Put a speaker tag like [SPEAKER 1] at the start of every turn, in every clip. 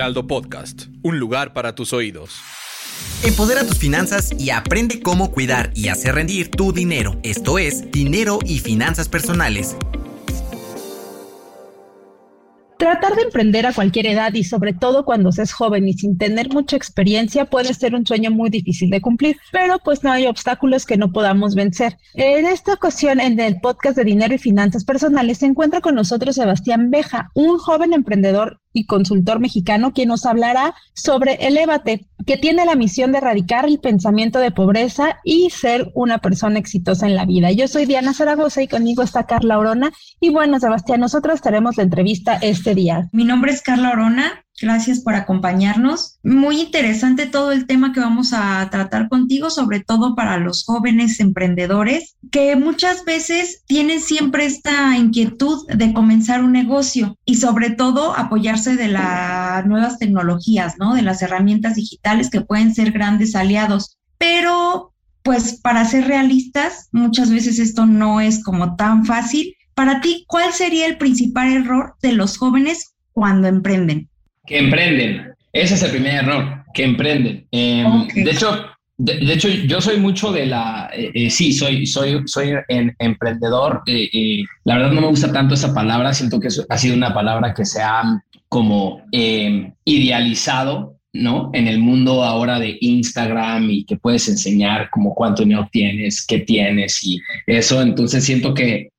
[SPEAKER 1] Heraldo Podcast, un lugar para tus oídos.
[SPEAKER 2] Empodera tus finanzas y aprende cómo cuidar y hacer rendir tu dinero. Esto es Dinero y Finanzas Personales
[SPEAKER 3] Tratar de emprender a cualquier edad y sobre todo cuando se es joven y sin tener mucha experiencia puede ser un sueño muy difícil de cumplir, pero pues no hay obstáculos que no podamos vencer. En esta ocasión, en el podcast de Dinero y Finanzas Personales, se encuentra con nosotros Sebastián Beja, un joven emprendedor y consultor mexicano, quien nos hablará sobre Elevate, que tiene la misión de erradicar el pensamiento de pobreza y ser una persona exitosa en la vida. Yo soy Diana Zaragoza y conmigo está Carla Orona. Y bueno, Sebastián, nosotros tenemos la entrevista este día.
[SPEAKER 4] Mi nombre es Carla Orona, Gracias por acompañarnos. Muy interesante todo el tema que vamos a tratar contigo, sobre todo para los jóvenes emprendedores que muchas veces tienen siempre esta inquietud de comenzar un negocio y sobre todo apoyarse de las nuevas tecnologías, ¿no? De las herramientas digitales que pueden ser grandes aliados. Pero, pues para ser realistas, muchas veces esto no es como tan fácil. Para ti, ¿cuál sería el principal error de los jóvenes cuando emprenden?
[SPEAKER 5] Que emprenden. Ese es el primer error, que emprenden. Em, de hecho, de, hecho, yo soy mucho de la, eh, eh, sí, soy, soy, soy en, emprendedor. Eh, la verdad no me gusta tanto esa palabra, siento que ha sido una palabra que se ha como em, idealizado, ¿no? En el mundo ahora de Instagram y que puedes enseñar como cuánto dinero tienes, qué tienes y eso. Entonces siento que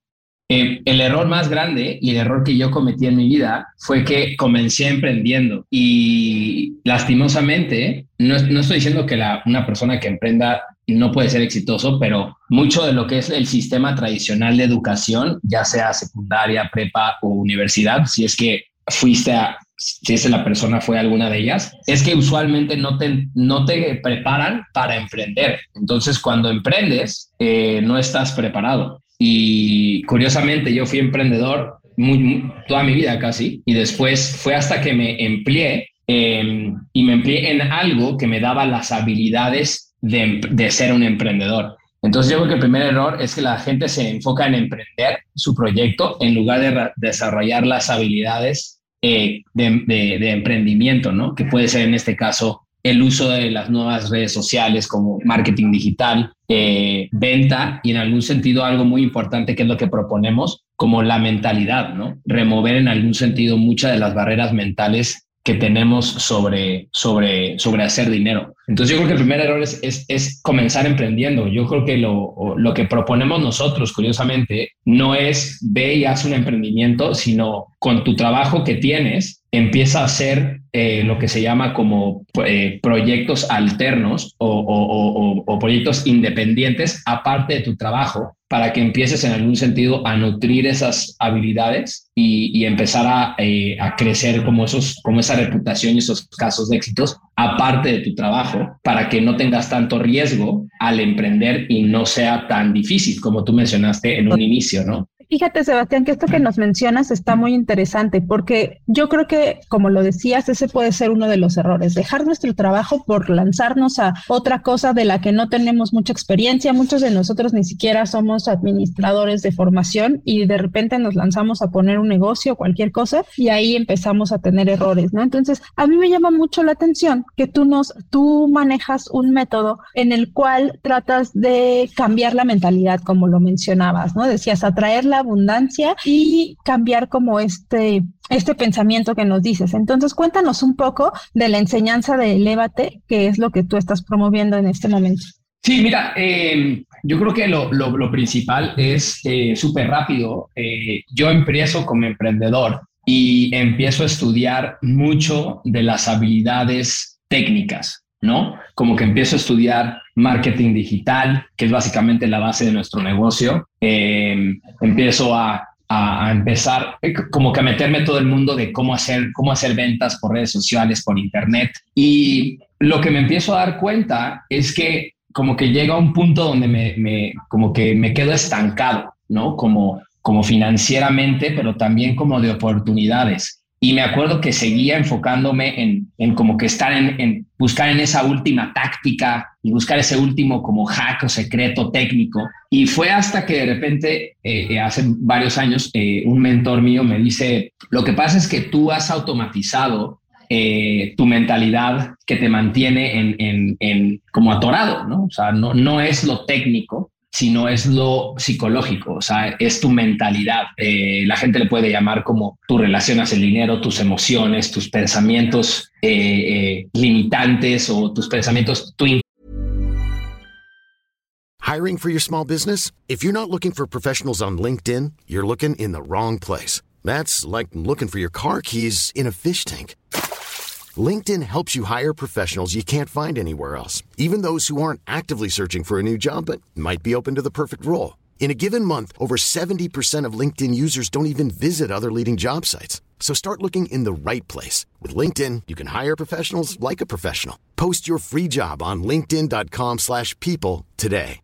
[SPEAKER 5] eh, el error más grande y el error que yo cometí en mi vida fue que comencé emprendiendo y lastimosamente, no, estoy diciendo que la, una persona que emprenda no puede ser exitoso, pero mucho de lo que es el sistema tradicional de educación, ya sea secundaria, prepa o universidad, si es que fuiste a, si es la persona fue alguna de ellas, es que usualmente no te, no te preparan para emprender. Entonces, cuando emprendes, eh, no estás preparado. Y curiosamente yo fui emprendedor muy, toda mi vida casi y después fue hasta que me empleé em, y me empleé en algo que me daba las habilidades de, de, ser un emprendedor. Entonces yo creo que el primer error es que la gente se enfoca en emprender su proyecto en lugar de desarrollar las habilidades eh, de, de, de, emprendimiento, ¿no? Que puede ser en este caso el uso de las nuevas redes sociales como marketing digital, eh, venta y en algún sentido algo muy importante que es lo que proponemos como la mentalidad, ¿no? Remover en algún sentido muchas de las barreras mentales que tenemos sobre, sobre, sobre hacer dinero. Entonces yo creo que el primer error es, es, es comenzar emprendiendo. Yo creo que lo, lo, que proponemos nosotros, curiosamente, no es ve y haz un emprendimiento, sino con tu trabajo que tienes, empieza a hacer eh, lo que se llama como eh, proyectos alternos o, o, o, proyectos independientes aparte de tu trabajo para que empieces en algún sentido a nutrir esas habilidades y, empezar a, eh, a, crecer como, esos, como esa reputación y esos casos de éxitos aparte de tu trabajo para que no tengas tanto riesgo al emprender y no sea tan difícil como tú mencionaste en un inicio, ¿no?
[SPEAKER 3] Fíjate, Sebastián, que esto que nos mencionas está muy interesante porque yo creo que, como lo decías, ese puede ser uno de los errores, dejar nuestro trabajo por lanzarnos a otra cosa de la que no tenemos mucha experiencia. Muchos de nosotros ni siquiera somos administradores de formación y de repente nos lanzamos a poner un negocio, cualquier cosa, y ahí empezamos a tener errores, ¿no? Entonces, a mí me llama mucho la atención que tú nos, tú manejas un método en el cual tratas de cambiar la mentalidad, como lo mencionabas, ¿no? Decías, atraer la abundancia y cambiar como este, este pensamiento que nos dices. Entonces, cuéntanos un poco de la enseñanza de Elévate, que es lo que tú estás promoviendo en este momento.
[SPEAKER 5] Sí, mira, eh, yo creo que lo, lo, lo principal es eh, súper rápido. Eh, yo empiezo como emprendedor y empiezo a estudiar mucho de las habilidades técnicas, ¿no? Como que empiezo a estudiar marketing digital, que es básicamente la base de nuestro negocio. Eh, empiezo a, a, empezar eh, como que a meterme todo el mundo de cómo hacer, cómo hacer ventas por redes sociales, por internet. Y lo que me empiezo a dar cuenta es que como que llega un punto donde me, me como que me quedo estancado, ¿no? Como, como financieramente, pero también como de oportunidades. Y me acuerdo que seguía enfocándome en, en como que estar en, en, buscar en esa última táctica y buscar ese último como hack o secreto técnico. Y fue hasta que de repente, eh, hace varios años, eh, un mentor mío me dice, lo que pasa es que tú has automatizado eh, tu mentalidad que te mantiene en, en, como atorado, ¿no? O sea, no, no es lo técnico, sino es lo psicológico, o sea, es tu mentalidad. Eh, la gente le puede llamar como tu relacionas el dinero, tus emociones, tus pensamientos eh, limitantes o tus pensamientos, tu
[SPEAKER 6] Hiring for your small business? If you're not looking for professionals on LinkedIn, you're looking in the wrong place. That's like looking for your car keys in a fish tank. LinkedIn helps you hire professionals you can't find anywhere else, even those who aren't actively searching for a new job but might be open to the perfect role. In a given month, over 70% of LinkedIn users don't even visit other leading job sites. So start looking in the right place. With LinkedIn, you can hire professionals like a professional. Post your free job on linkedin.com slash people today.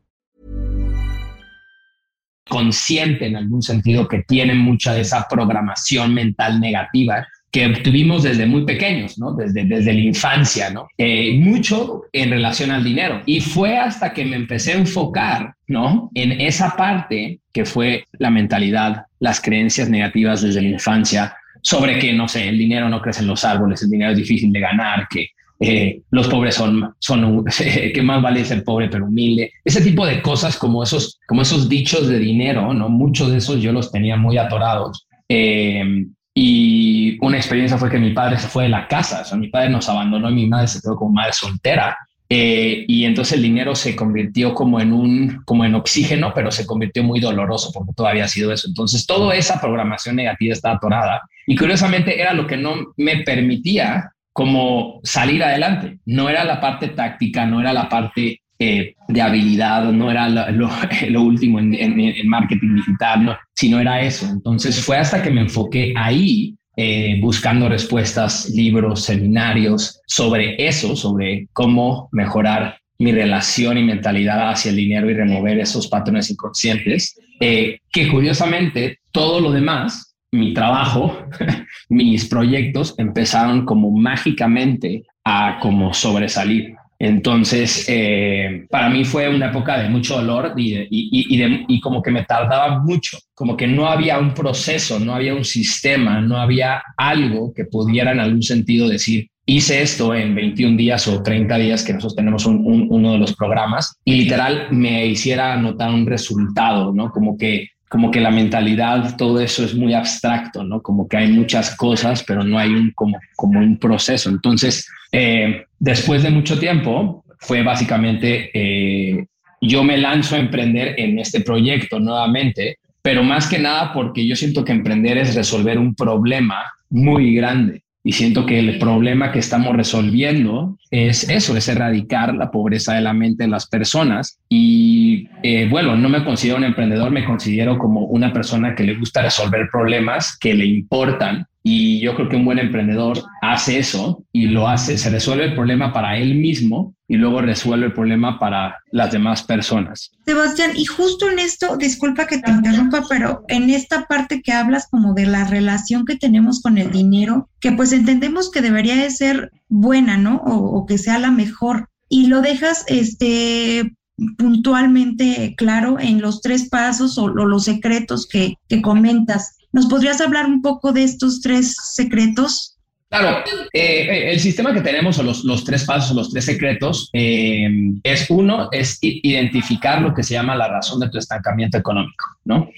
[SPEAKER 5] Consciente en algún sentido que tienen mucha de esa programación mental negativa que tuvimos desde muy pequeños, ¿no? Desde, desde la infancia, ¿no? Eh, mucho en relación al dinero. Y fue hasta que me empecé a enfocar, ¿no? En esa parte que fue la mentalidad, las creencias negativas desde la infancia sobre que, no sé, el dinero no crece en los árboles, el dinero es difícil de ganar, que eh, los pobres son, son que más vale ser pobre pero humilde. Ese tipo de cosas como esos, como esos dichos de dinero, ¿no? Muchos de esos yo los tenía muy atorados. Eh, y una experiencia fue que mi padre se fue de la casa, mi padre nos abandonó y mi madre se quedó como madre soltera. Eh, y entonces el dinero se convirtió como en un, como en oxígeno, pero se convirtió muy doloroso porque todavía ha sido eso. Entonces toda esa programación negativa está atorada y curiosamente era lo que no me permitía como salir adelante. No era la parte táctica, no era la parte eh, de habilidad, no era lo, último en, en, marketing digital, no, sino era eso. Entonces fue hasta que me enfoqué ahí, eh, buscando respuestas, libros, seminarios sobre eso, sobre cómo mejorar mi relación y mentalidad hacia el dinero y remover esos patrones inconscientes, eh, que curiosamente todo lo demás, mi trabajo, mis proyectos empezaron como mágicamente a como sobresalir. Entonces, eh, para mí fue una época de mucho dolor y, como que me tardaba mucho, como que no había un proceso, no había un sistema, no había algo que pudiera en algún sentido decir, hice esto en 21 días o 30 días que nosotros tenemos uno de los programas y literal me hiciera notar un resultado, ¿no? Como que como que la mentalidad, todo eso es muy abstracto, ¿no? Como que hay muchas cosas, pero no hay un, como, como un proceso. Entonces, eh, después de mucho tiempo, fue básicamente, eh, yo me lanzo a emprender en este proyecto nuevamente, pero más que nada porque yo siento que emprender es resolver un problema muy grande. Y siento que el problema que estamos resolviendo es eso, es erradicar la pobreza de la mente de las personas. Y eh, bueno, no me considero un emprendedor, me considero como una persona que le gusta resolver problemas que le importan y yo creo que un buen emprendedor hace eso y lo hace, se resuelve el problema para él mismo y luego resuelve el problema para las demás personas.
[SPEAKER 4] Sebastián, y justo en esto, disculpa que te interrumpa, pero en esta parte que hablas como de la relación que tenemos con el dinero, que pues entendemos que debería de ser buena, ¿no? O, que sea la mejor. Y lo dejas este puntualmente claro en los tres pasos o, los secretos que, que comentas. ¿Nos podrías hablar un poco de estos tres secretos?
[SPEAKER 5] Claro, eh, eh, el sistema que tenemos o los, los tres pasos o los tres secretos eh, es uno, es identificar lo que se llama la razón de tu estancamiento económico, ¿no?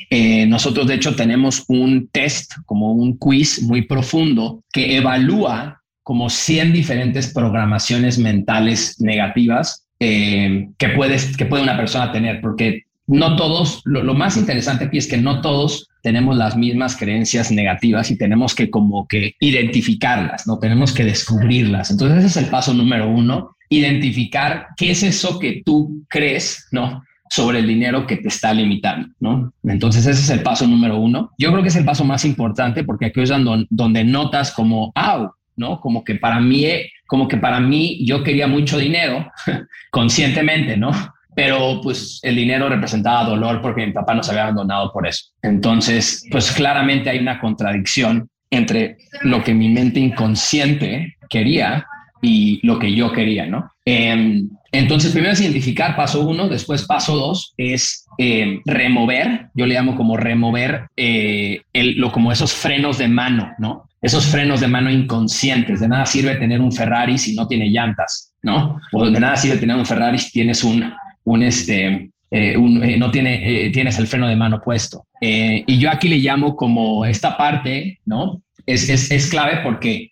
[SPEAKER 5] nosotros de hecho tenemos un test, como un quiz muy profundo que evalúa como 100 diferentes programaciones mentales negativas que, puedes, que puede una persona tener, porque no todos, lo, más interesante aquí es que no todos tenemos las mismas creencias negativas y tenemos que como que identificarlas, ¿no? Tenemos que descubrirlas. Entonces ese es el paso número uno, identificar qué es eso que tú crees, ¿no? sobre el dinero que te está limitando, ¿no? Entonces ese es el paso número uno. Yo creo que es el paso más importante porque aquí es donde, donde notas como, ah, ¿no? Como que para mí, como que para mí yo quería mucho dinero conscientemente, ¿no? pero pues el dinero representaba dolor porque mi papá nos había abandonado por eso. Entonces, pues claramente hay una contradicción entre lo que mi mente inconsciente quería y lo que yo quería, ¿no? Em, entonces, primero es identificar paso uno, después paso dos es em, remover, yo le llamo como remover eh, lo, como esos frenos de mano, ¿no? Esos frenos de mano inconscientes. De nada sirve tener un Ferrari si no tiene llantas, ¿no? O de nada sirve tener un Ferrari si tienes un, un este, eh, eh, no tiene, eh, tienes el freno de mano puesto. y yo aquí le llamo como esta parte, ¿no? Es, es, es clave porque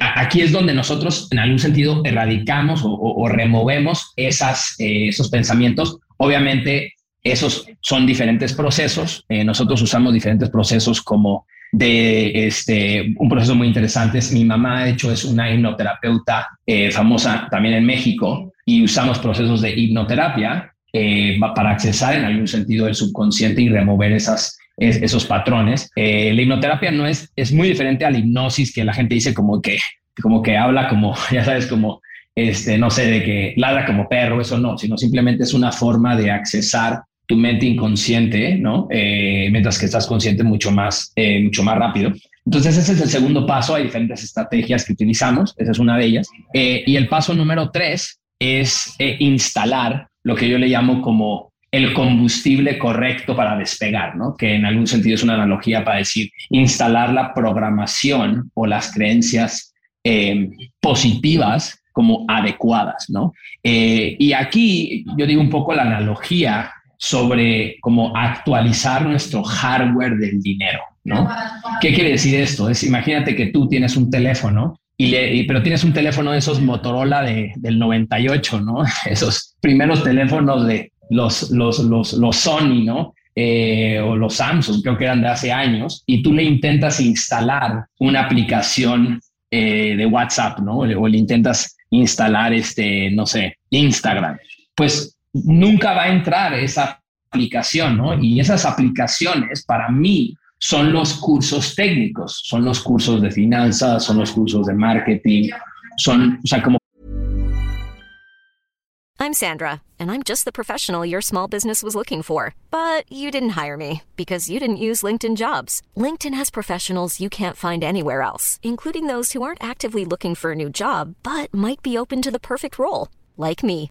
[SPEAKER 5] aquí es donde nosotros en algún sentido erradicamos o, o removemos esas, esos pensamientos. Obviamente, esos son diferentes procesos. nosotros usamos diferentes procesos como de este, un proceso muy interesante. Mi mamá, de hecho, es una hipnoterapeuta famosa también en México y usamos procesos de hipnoterapia eh, para accesar en algún sentido el subconsciente y remover esas, esos patrones. Eh, la hipnoterapia no es, es muy diferente a la hipnosis que la gente dice como que, como que habla como, ya sabes, como, este, no sé, de que ladra como perro, eso no, sino simplemente es una forma de accesar tu mente inconsciente, ¿no? Eh, mientras que estás consciente mucho más, mucho más rápido. Entonces ese es el segundo paso, hay diferentes estrategias que utilizamos, esa es una de ellas. y el paso número tres es instalar lo que yo le llamo como el combustible correcto para despegar, ¿no? que en algún sentido es una analogía para decir instalar la programación o las creencias eh, positivas como adecuadas. ¿no? Eh, y aquí yo digo un poco la analogía sobre cómo actualizar nuestro hardware del dinero. ¿no? ¿Qué quiere decir esto? Es imagínate que tú tienes un teléfono y pero tienes un teléfono de esos Motorola de, del 98, ¿no? Esos primeros teléfonos de los, los, los, los Sony, ¿no? Eh, o los Samsung, creo que eran de hace años, y tú le intentas instalar una aplicación eh, de WhatsApp, ¿no? O le intentas instalar, este, no sé, Instagram. Pues nunca va a entrar esa aplicación, ¿no? Y esas aplicaciones, para mí, son los cursos técnicos, son los cursos de finanzas, son los cursos de marketing, son, o sea, como
[SPEAKER 7] I'm Sandra, and I'm just the professional your small business was looking for, but you didn't hire me because you didn't use LinkedIn Jobs. LinkedIn has professionals you can't find anywhere else, including those who aren't actively looking for a new job but might be open to the perfect role, like me.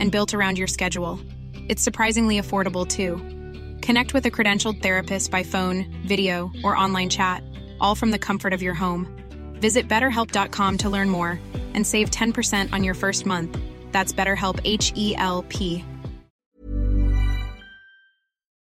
[SPEAKER 8] and built around your schedule. It's surprisingly affordable too. Connect with a credentialed therapist by phone, video, or online chat, all from the comfort of your home. Visit betterhelp.com to learn more and save 10% on your first month. That's BetterHelp H E L P.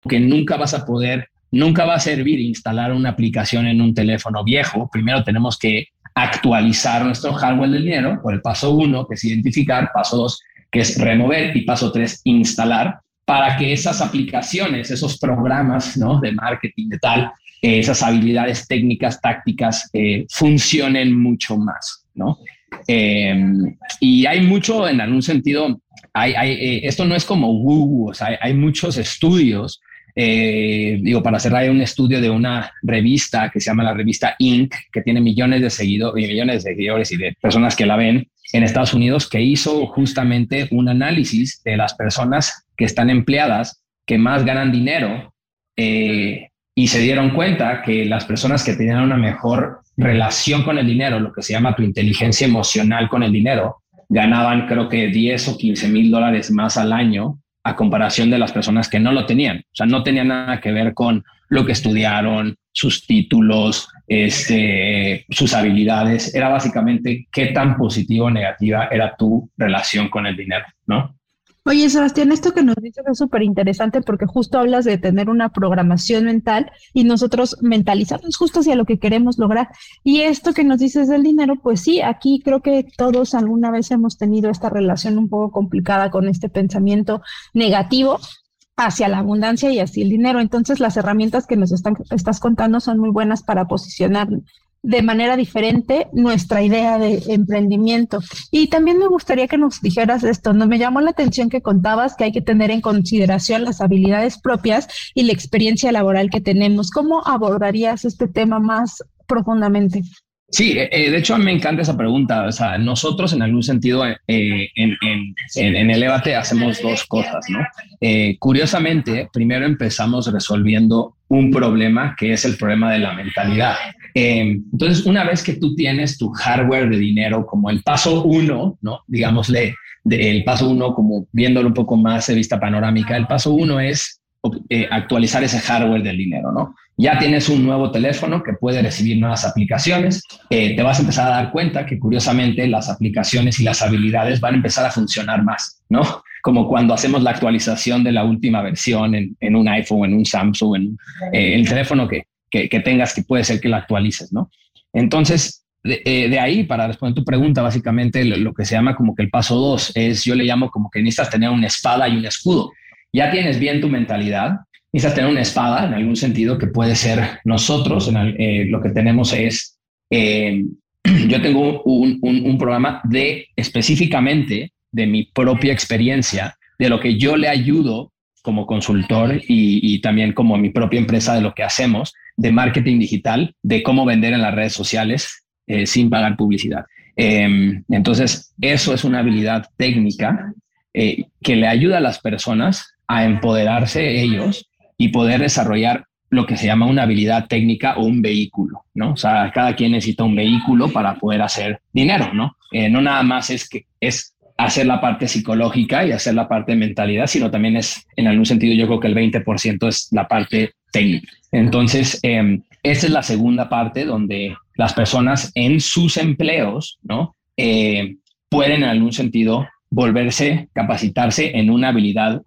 [SPEAKER 5] Que nunca vas a poder, nunca va a servir instalar una aplicación en un teléfono viejo. Primero tenemos que actualizar nuestro hardware del dinero por el paso uno, que es identificar, paso dos, que es remover, y paso tres, instalar para que esas aplicaciones, esos programas ¿no? de marketing, de tal, eh, esas habilidades técnicas, tácticas, eh, funcionen mucho más. ¿no? Em, y hay mucho, en algún sentido, hay, hay, eh, esto no es como Google, o sea, hay, muchos estudios. digo, para cerrar, hay un estudio de una revista que se llama la revista Inc., que tiene millones de millones de seguidores y de personas que la ven en Estados Unidos, que hizo justamente un análisis de las personas que están empleadas, que más ganan dinero, eh, y se dieron cuenta que las personas que tenían una mejor relación con el dinero, lo que se llama tu inteligencia emocional con el dinero, ganaban creo que 10 o 15 mil dólares más al año a comparación de las personas que no lo tenían. O sea, no tenía nada que ver con lo que estudiaron, sus títulos, este, sus habilidades. Era básicamente qué tan positivo o negativa era tu relación con el dinero, ¿no?
[SPEAKER 3] Oye, Sebastián, esto que nos dices es súper interesante porque justo hablas de tener una programación mental y nosotros mentalizamos justo hacia lo que queremos lograr. Y esto que nos dices del dinero, pues sí, aquí creo que todos alguna vez hemos tenido esta relación un poco complicada con este pensamiento negativo hacia la abundancia y hacia el dinero. Entonces, las herramientas que nos están, estás contando son muy buenas para posicionar de manera diferente nuestra idea de emprendimiento. Y también me gustaría que nos dijeras esto, ¿no? Me llamó la atención que contabas que hay que tener en consideración las habilidades propias y la experiencia laboral que tenemos. ¿Cómo abordarías este tema más profundamente?
[SPEAKER 5] Sí, eh, eh, de hecho me encanta esa pregunta. O sea, nosotros en algún sentido eh, en, en, en, Elevate hacemos dos cosas, ¿no? curiosamente, primero empezamos resolviendo un problema que es el problema de la mentalidad. entonces, una vez que tú tienes tu hardware de dinero como el paso uno, ¿no? Digámosle, el paso uno como viéndolo un poco más de vista panorámica, el paso uno es actualizar ese hardware del dinero, ¿no? ya tienes un nuevo teléfono que puede recibir nuevas aplicaciones, eh, te vas a empezar a dar cuenta que curiosamente las aplicaciones y las habilidades van a empezar a funcionar más, ¿no? Como cuando hacemos la actualización de la última versión en, un iPhone, en un Samsung, en eh, el teléfono que, que, tengas que puede ser que lo actualices, ¿no? Entonces, de, eh, ahí, para responder tu pregunta, básicamente lo, lo, que se llama como que el paso dos es, yo le llamo como que necesitas tener una espada y un escudo. Ya tienes bien tu mentalidad, necesitas tener una espada en algún sentido que puede ser nosotros. Eh, lo que tenemos es, eh, yo tengo un, un, programa de específicamente de mi propia experiencia, de lo que yo le ayudo como consultor y, también como mi propia empresa de lo que hacemos de marketing digital, de cómo vender en las redes sociales eh, sin pagar publicidad. Em, entonces, eso es una habilidad técnica que le ayuda a las personas a empoderarse ellos y poder desarrollar lo que se llama una habilidad técnica o un vehículo, ¿no? O sea, cada quien necesita un vehículo para poder hacer dinero, ¿no? Eh, no nada más es que es hacer la parte psicológica y hacer la parte de mentalidad, sino también es, en algún sentido, yo creo que el 20% es la parte técnica. Entonces, eh, esa es la segunda parte donde las personas en sus empleos, ¿no? Eh, pueden en algún sentido volverse, capacitarse en una habilidad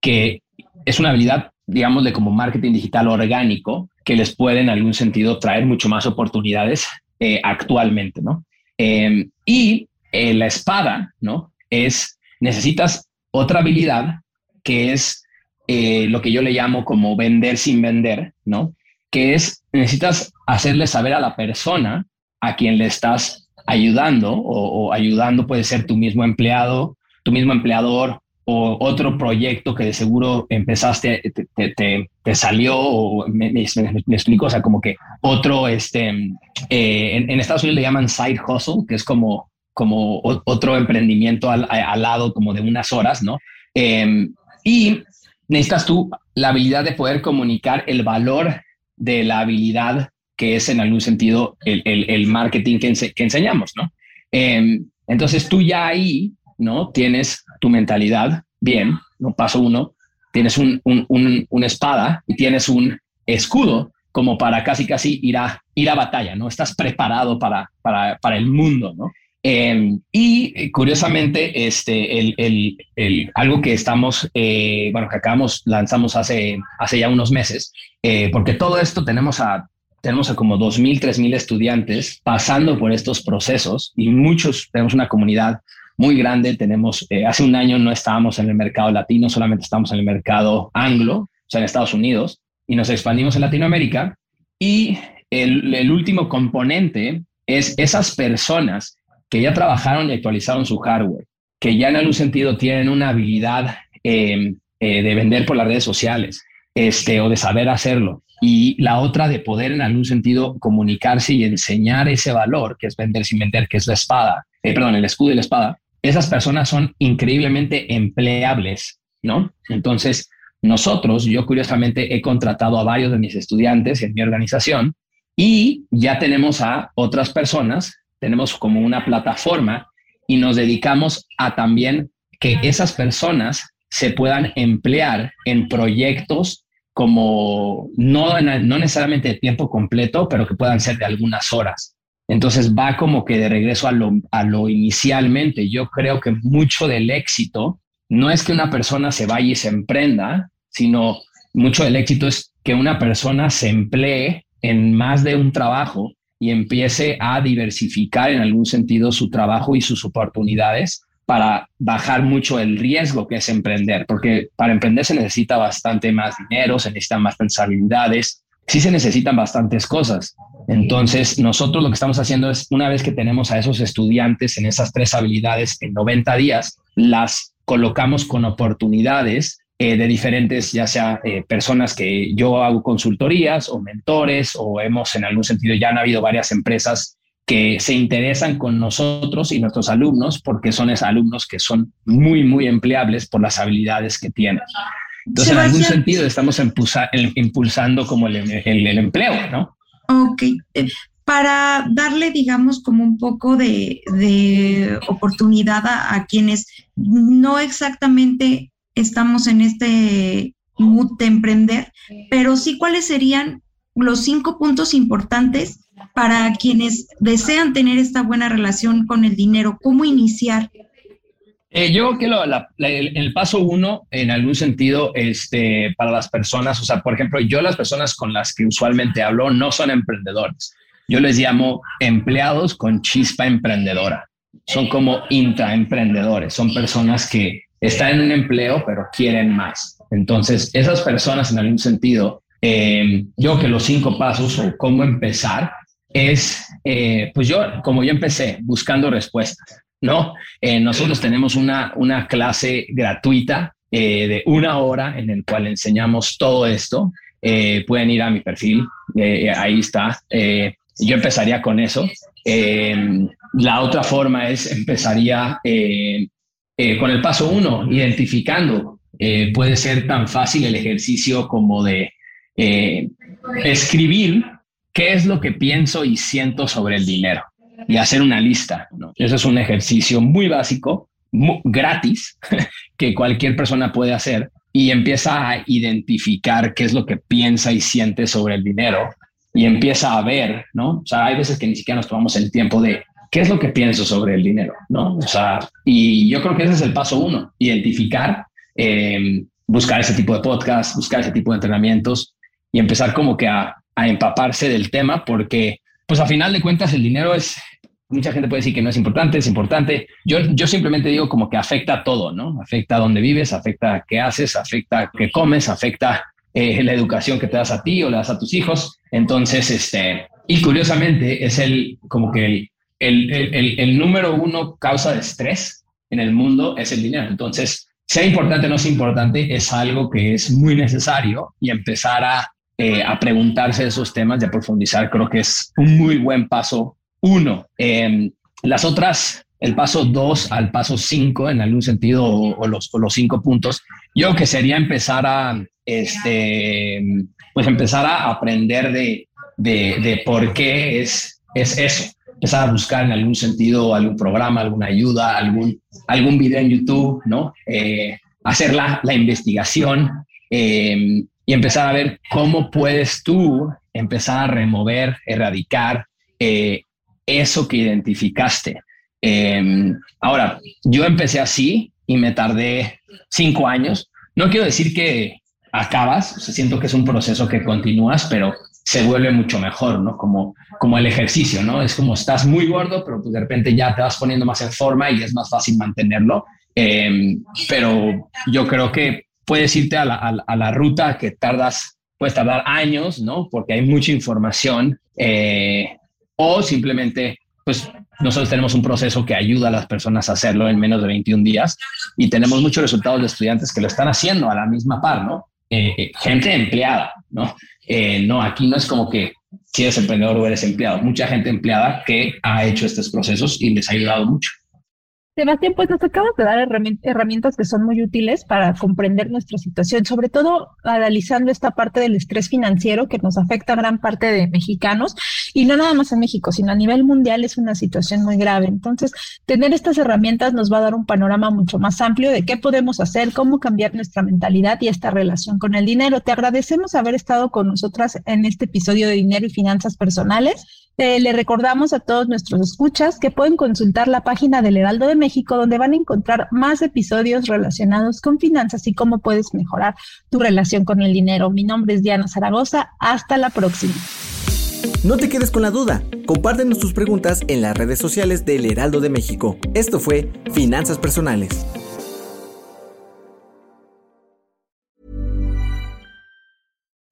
[SPEAKER 5] que es una habilidad, digamos, de como marketing digital orgánico que les puede en algún sentido traer mucho más oportunidades eh, actualmente, ¿no? Em, y eh, la espada, ¿no? Es, necesitas otra habilidad que es eh, lo que yo le llamo como vender sin vender, ¿no? Que es, necesitas hacerle saber a la persona a quien le estás ayudando o ayudando puede ser tu mismo empleado, tu mismo empleador o otro proyecto que de seguro empezaste, te, salió o me, me, explico, o sea, como que otro, este, eh, en, Estados Unidos le llaman side hustle, que es como, como otro emprendimiento al, al, lado como de unas horas, ¿no? Em, y necesitas tú la habilidad de poder comunicar el valor de la habilidad que es en algún sentido el, el, marketing que, que, enseñamos, ¿no? Em, entonces tú ya ahí ¿no? Tienes tu mentalidad bien, ¿no? Paso uno, tienes un, una espada y tienes un escudo como para casi casi ir a, ir a batalla, ¿no? Estás preparado para, para, para el mundo, ¿no? Em, y eh, curiosamente, este, el, el, el, algo que estamos, eh, bueno, que acabamos, lanzamos hace, hace ya unos meses, eh, porque todo esto tenemos a, tenemos a como 2.000, 3.000 estudiantes pasando por estos procesos y muchos, tenemos una comunidad muy grande. Tenemos, eh, hace un año no estábamos en el mercado latino, solamente estábamos en el mercado anglo, o sea, en Estados Unidos, y nos expandimos en Latinoamérica. Y el, último componente es esas personas que ya trabajaron y actualizaron su hardware, que ya en algún sentido tienen una habilidad em, eh, de vender por las redes sociales este, o de saber hacerlo. Y la otra de poder en algún sentido comunicarse y enseñar ese valor, que es vender sin vender, que es la espada, eh, perdón, el escudo y la espada, esas personas son increíblemente empleables, ¿no? Entonces, nosotros, yo curiosamente he contratado a varios de mis estudiantes en mi organización y ya tenemos a otras personas, tenemos como una plataforma y nos dedicamos a también que esas personas se puedan emplear en proyectos como no, no necesariamente de tiempo completo, pero que puedan ser de algunas horas. Entonces va como que de regreso a lo, inicialmente. Yo creo que mucho del éxito no es que una persona se vaya y se emprenda, sino mucho del éxito es que una persona se emplee en más de un trabajo y empiece a diversificar en algún sentido su trabajo y sus oportunidades para bajar mucho el riesgo que es emprender, porque para emprender se necesita bastante más dinero, se necesitan más responsabilidades, sí se necesitan bastantes cosas. Entonces, nosotros lo que estamos haciendo es, una vez que tenemos a esos estudiantes en esas tres habilidades en 90 días, las colocamos con oportunidades eh, de diferentes, ya sea eh, personas que yo hago consultorías o mentores o hemos en algún sentido, ya han habido varias empresas que se interesan con nosotros y nuestros alumnos porque son esos alumnos que son muy, muy empleables por las habilidades que tienen. Entonces, en algún sentido, estamos impulsando como el, el, empleo, ¿no?
[SPEAKER 4] Ok. Eh, para darle, digamos, como un poco de, oportunidad a, a, quienes no exactamente estamos en este mood de emprender, pero sí cuáles serían los cinco puntos importantes para quienes desean tener esta buena relación con el dinero, cómo iniciar.
[SPEAKER 5] Eh, yo creo que el, paso uno, en algún sentido, este, para las personas, o sea, por ejemplo, yo las personas con las que usualmente hablo no son emprendedores. Yo les llamo empleados con chispa emprendedora. Son como intraemprendedores, son personas que están en un empleo, pero quieren más. Entonces, esas personas, en algún sentido, eh, yo que los cinco pasos o cómo empezar es, eh, pues yo, como yo empecé buscando respuestas, ¿no? Eh, nosotros tenemos una, una clase gratuita de una hora en el cual enseñamos todo esto. pueden ir a mi perfil, ahí está. yo empezaría con eso. la otra forma es empezaría eh, con el paso uno, identificando. Eh, puede ser tan fácil el ejercicio como de eh, escribir qué es lo que pienso y siento sobre el dinero y hacer una lista. ¿no? Eso es un ejercicio muy básico, gratis, que cualquier persona puede hacer y empieza a identificar qué es lo que piensa y siente sobre el dinero y empieza a ver, ¿no? O sea, hay veces que ni siquiera nos tomamos el tiempo de ¿qué es lo que pienso sobre el dinero? ¿no? O sea, y yo creo que ese es el paso uno, identificar, em, buscar ese tipo de podcast, buscar ese tipo de entrenamientos y empezar como que a, a, empaparse del tema, porque pues a final de cuentas el dinero es, mucha gente puede decir que no es importante, es importante. Yo, yo simplemente digo como que afecta a todo, ¿no? Afecta a dónde vives, afecta a qué haces, afecta a qué comes, afecta eh, la educación que te das a ti o le das a tus hijos. Entonces, este, y curiosamente es el, como que el, el, número uno causa de estrés en el mundo es el dinero. Entonces, sea importante o no sea importante, es algo que es muy necesario y empezar a, eh, a preguntarse esos temas, de profundizar, creo que es un muy buen paso uno. Em, las otras, el paso dos al paso cinco, en algún sentido, o, los, los cinco puntos, yo que sería empezar a, este, pues empezar a aprender de, de, de por qué es, es eso empezar a buscar en algún sentido algún programa, alguna ayuda, algún, algún video en YouTube, ¿no? Eh, hacer la, la investigación em, y empezar a ver cómo puedes tú empezar a remover, erradicar eh, eso que identificaste. Em, ahora, yo empecé así y me tardé cinco años. No quiero decir que acabas, siento que es un proceso que continúas, pero se vuelve mucho mejor, ¿no? Como, como el ejercicio, ¿no? Es como estás muy gordo, pero pues de repente ya te vas poniendo más en forma y es más fácil mantenerlo. Em, pero yo creo que puedes irte a la, a, la, ruta que tardas, puedes tardar años, ¿no? Porque hay mucha información eh, o simplemente, pues nosotros tenemos un proceso que ayuda a las personas a hacerlo en menos de 21 días y tenemos muchos resultados de estudiantes que lo están haciendo a la misma par, ¿no? Eh, eh, gente empleada, ¿no? Eh, no, aquí no es como que si eres emprendedor o eres empleado. Mucha gente empleada que ha hecho estos procesos y les ha ayudado mucho.
[SPEAKER 3] Sebastián, pues nos acabas de dar herramientas que son muy útiles para comprender nuestra situación, sobre todo analizando esta parte del estrés financiero que nos afecta a gran parte de mexicanos y no nada más en México, sino a nivel mundial es una situación muy grave. Entonces, tener estas herramientas nos va a dar un panorama mucho más amplio de qué podemos hacer, cómo cambiar nuestra mentalidad y esta relación con el dinero. Te agradecemos haber estado con nosotras en este episodio de Dinero y Finanzas Personales. Eh, le recordamos a todos nuestros escuchas que pueden consultar la página del Heraldo de México donde van a encontrar más episodios relacionados con finanzas y cómo puedes mejorar tu relación con el dinero. Mi nombre es Diana Zaragoza. Hasta la próxima.
[SPEAKER 2] No te quedes con la duda. Compártenos tus preguntas en las redes sociales del Heraldo de México. Esto fue Finanzas Personales.